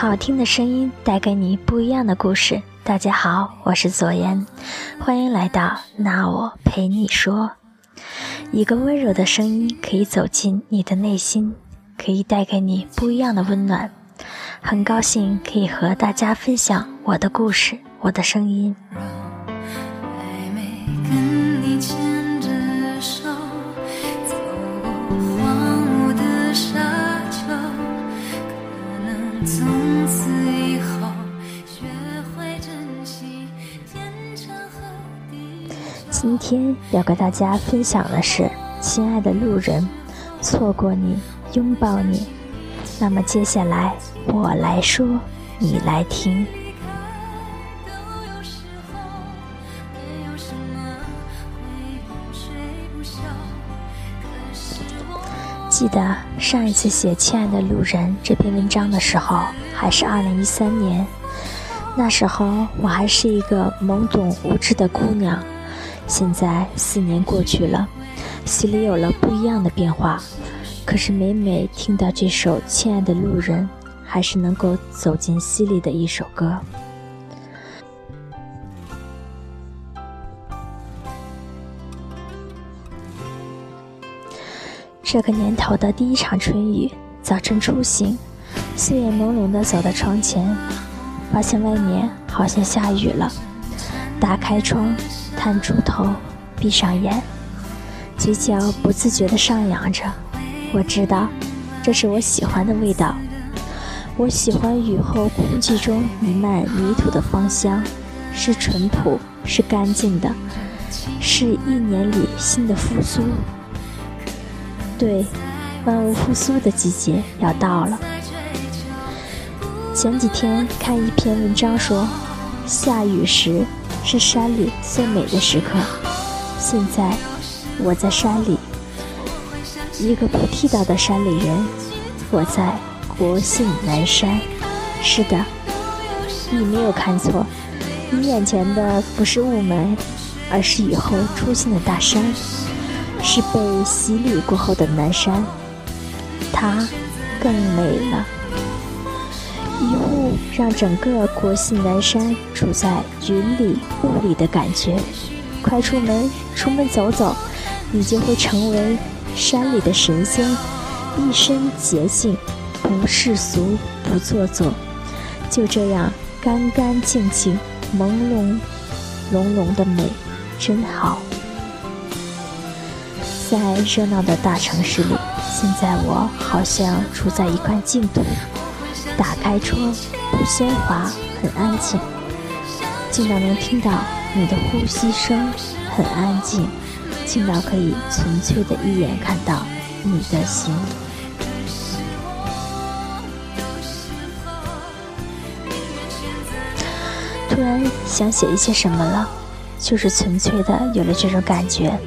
好听的声音带给你不一样的故事。大家好，我是左岩，欢迎来到那我陪你说。一个温柔的声音可以走进你的内心，可以带给你不一样的温暖。很高兴可以和大家分享我的故事，我的声音。今天要跟大家分享的是，亲爱的路人，错过你，拥抱你。那么接下来我来说，你来听。记得上一次写《亲爱的路人》这篇文章的时候，还是二零一三年，那时候我还是一个懵懂无知的姑娘。现在四年过去了，心里有了不一样的变化。可是每每听到这首《亲爱的路人》，还是能够走进心里的一首歌。这个年头的第一场春雨，早晨初醒，岁月朦胧的走到窗前，发现外面好像下雨了。打开窗。探出头，闭上眼，嘴角不自觉地上扬着。我知道，这是我喜欢的味道。我喜欢雨后空气中弥漫泥土的芳香，是淳朴，是干净的，是一年里新的复苏。对，万物复苏的季节要到了。前几天看一篇文章说，下雨时。是山里最美的时刻。现在我在山里，一个不地道的山里人。我在国信南山。是的，你没有看错，你眼前的不是雾霾，而是雨后出现的大山，是被洗礼过后的南山，它更美了。一雾让整个国信南山处在云里雾里的感觉。快出门，出门走走，你就会成为山里的神仙，一身洁净，不世俗，不做作，就这样干干净净，朦胧胧胧的美，真好。在热闹的大城市里，现在我好像处在一块净土。打开窗，不喧哗，很安静，静到能听到你的呼吸声，很安静，静到可以纯粹的一眼看到你的心。突然想写一些什么了，就是纯粹的有了这种感觉。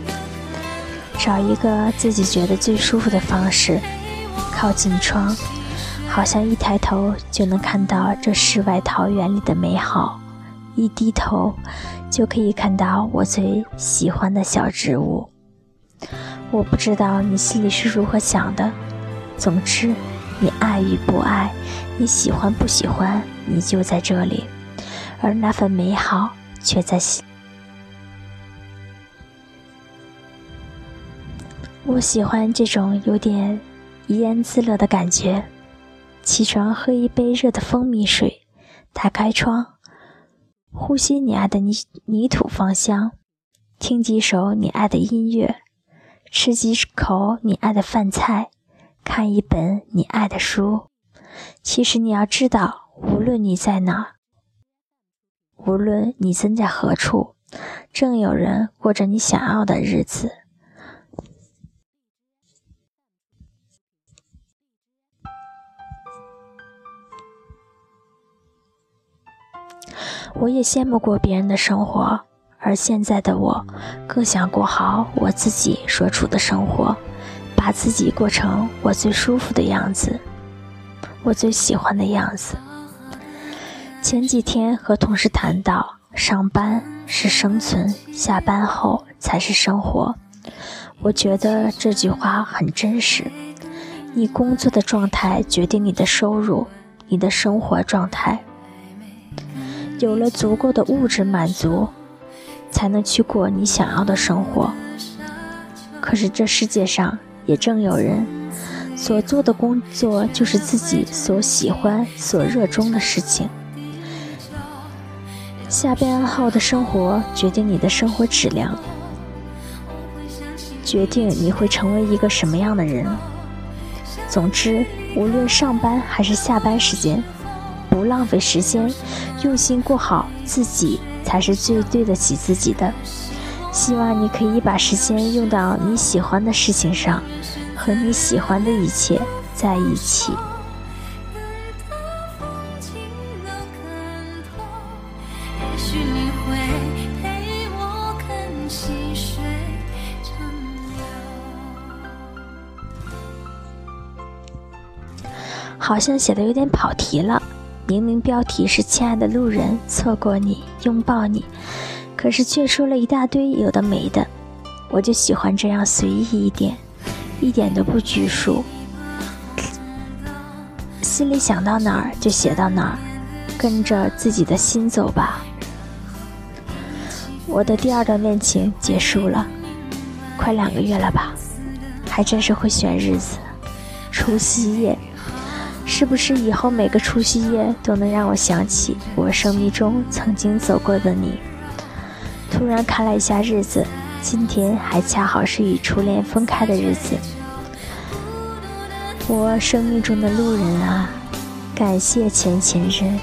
找一个自己觉得最舒服的方式，靠近窗。好像一抬头就能看到这世外桃源里的美好，一低头就可以看到我最喜欢的小植物。我不知道你心里是如何想的，总之，你爱与不爱，你喜欢不喜欢，你就在这里，而那份美好却在心。我喜欢这种有点怡然自乐的感觉。起床喝一杯热的蜂蜜水，打开窗，呼吸你爱的泥泥土芳香，听几首你爱的音乐，吃几口你爱的饭菜，看一本你爱的书。其实你要知道，无论你在哪，无论你身在何处，正有人过着你想要的日子。我也羡慕过别人的生活，而现在的我，更想过好我自己所处的生活，把自己过成我最舒服的样子，我最喜欢的样子。前几天和同事谈到，上班是生存，下班后才是生活。我觉得这句话很真实。你工作的状态决定你的收入。你的生活状态。有了足够的物质满足，才能去过你想要的生活。可是这世界上也正有人所做的工作就是自己所喜欢、所热衷的事情。下班后的生活决定你的生活质量。决定你会成为一个什么样的人。总之，无论上班还是下班时间，不浪费时间，用心过好自己才是最对得起自己的。希望你可以把时间用到你喜欢的事情上，和你喜欢的一切在一起。好像写的有点跑题了。明明标题是“亲爱的路人，错过你，拥抱你”，可是却说了一大堆有的没的。我就喜欢这样随意一点，一点都不拘束，心里想到哪儿就写到哪儿，跟着自己的心走吧。我的第二段恋情结束了，快两个月了吧，还真是会选日子，除夕夜。是不是以后每个除夕夜都能让我想起我生命中曾经走过的你？突然看了一下日子，今天还恰好是与初恋分开的日子。我生命中的路人啊，感谢前前任，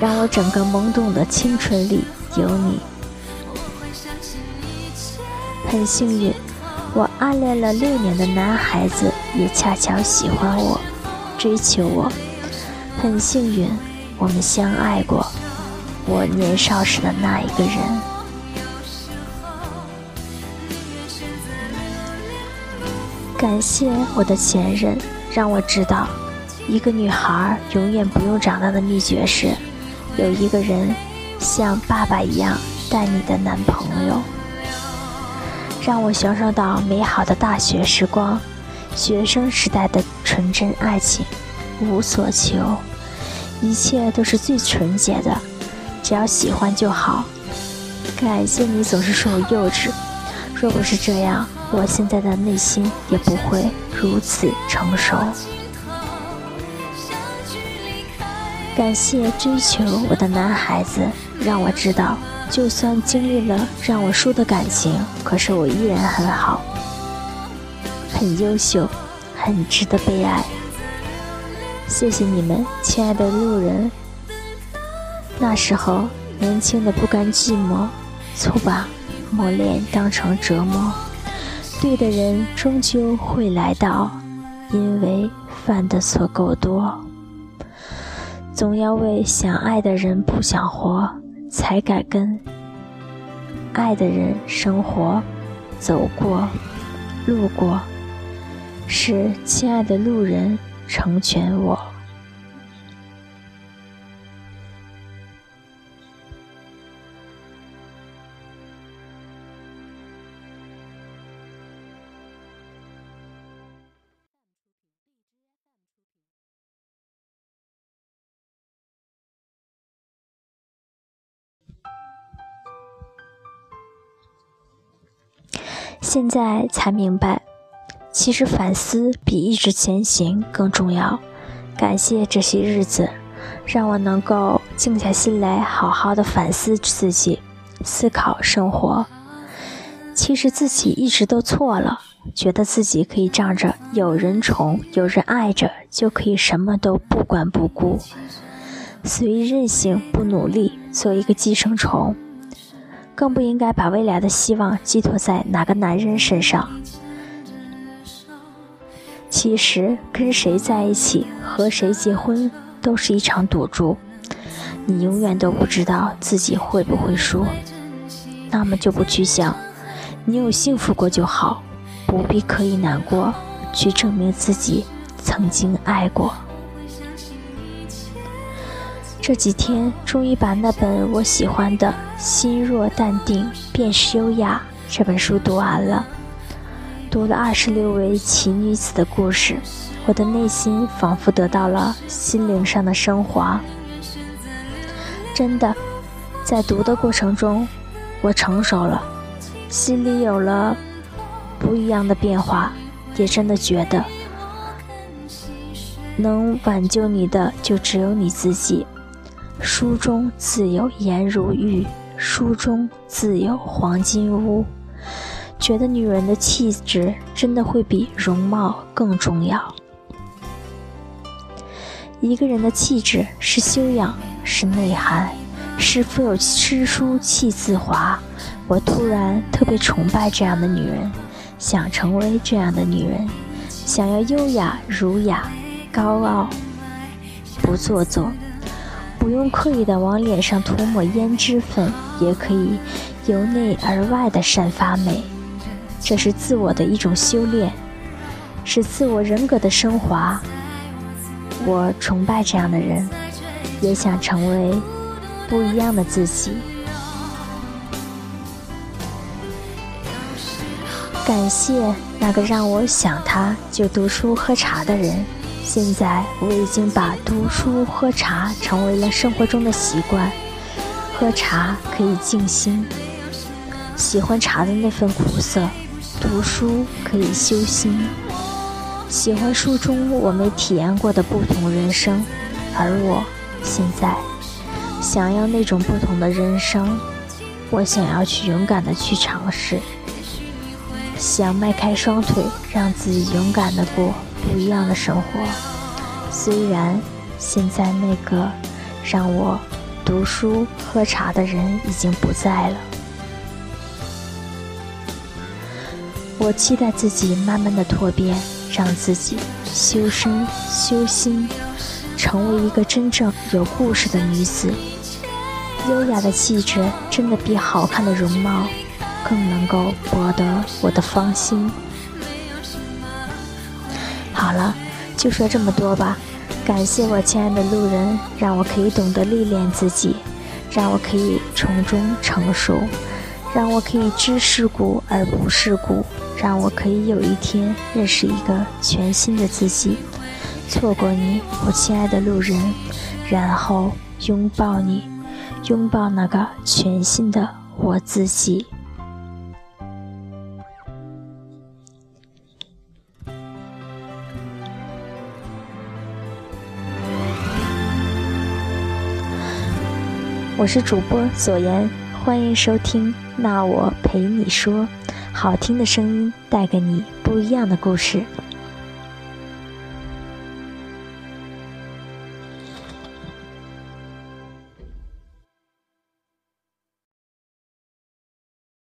让我整个懵懂的青春里有你。很幸运，我暗恋了六年的男孩子也恰巧喜欢我。追求我，很幸运，我们相爱过。我年少时的那一个人，感谢我的前任，让我知道，一个女孩永远不用长大的秘诀是，有一个人像爸爸一样带你的男朋友，让我享受到美好的大学时光。学生时代的纯真爱情，无所求，一切都是最纯洁的，只要喜欢就好。感谢你总是说我幼稚，若不是这样，我现在的内心也不会如此成熟。感谢追求我的男孩子，让我知道，就算经历了让我输的感情，可是我依然很好。很优秀，很值得被爱。谢谢你们，亲爱的路人。那时候年轻的不甘寂寞，错把磨练当成折磨。对的人终究会来到，因为犯的错够多。总要为想爱的人不想活，才敢跟爱的人生活。走过，路过。是亲爱的路人成全我。现在才明白。其实反思比一直前行更重要。感谢这些日子，让我能够静下心来，好好的反思自己，思考生活。其实自己一直都错了，觉得自己可以仗着有人宠、有人爱着，就可以什么都不管不顾，随意任性，不努力，做一个寄生虫。更不应该把未来的希望寄托在哪个男人身上。其实跟谁在一起，和谁结婚，都是一场赌注。你永远都不知道自己会不会输，那么就不去想。你有幸福过就好，不必刻意难过，去证明自己曾经爱过。这几天终于把那本我喜欢的《心若淡定便是优雅》这本书读完了。读了二十六位奇女子的故事，我的内心仿佛得到了心灵上的升华。真的，在读的过程中，我成熟了，心里有了不一样的变化，也真的觉得，能挽救你的就只有你自己。书中自有颜如玉，书中自有黄金屋。觉得女人的气质真的会比容貌更重要。一个人的气质是修养，是内涵，是富有诗书气自华。我突然特别崇拜这样的女人，想成为这样的女人，想要优雅、儒雅、高傲，不做作。不用刻意的往脸上涂抹胭脂粉，也可以由内而外的散发美。这是自我的一种修炼，是自我人格的升华。我崇拜这样的人，也想成为不一样的自己。感谢那个让我想他就读书喝茶的人。现在我已经把读书喝茶成为了生活中的习惯。喝茶可以静心，喜欢茶的那份苦涩；读书可以修心，喜欢书中我没体验过的不同人生。而我现在想要那种不同的人生，我想要去勇敢的去尝试，想迈开双腿，让自己勇敢的过。不一样的生活。虽然现在那个让我读书喝茶的人已经不在了，我期待自己慢慢的蜕变，让自己修身修心，成为一个真正有故事的女子。优雅的气质真的比好看的容貌更能够博得我的芳心。好了，就说这么多吧。感谢我亲爱的路人，让我可以懂得历练自己，让我可以从中成熟，让我可以知世故而不世故，让我可以有一天认识一个全新的自己。错过你，我亲爱的路人，然后拥抱你，拥抱那个全新的我自己。我是主播左岩，欢迎收听。那我陪你说，好听的声音带给你不一样的故事。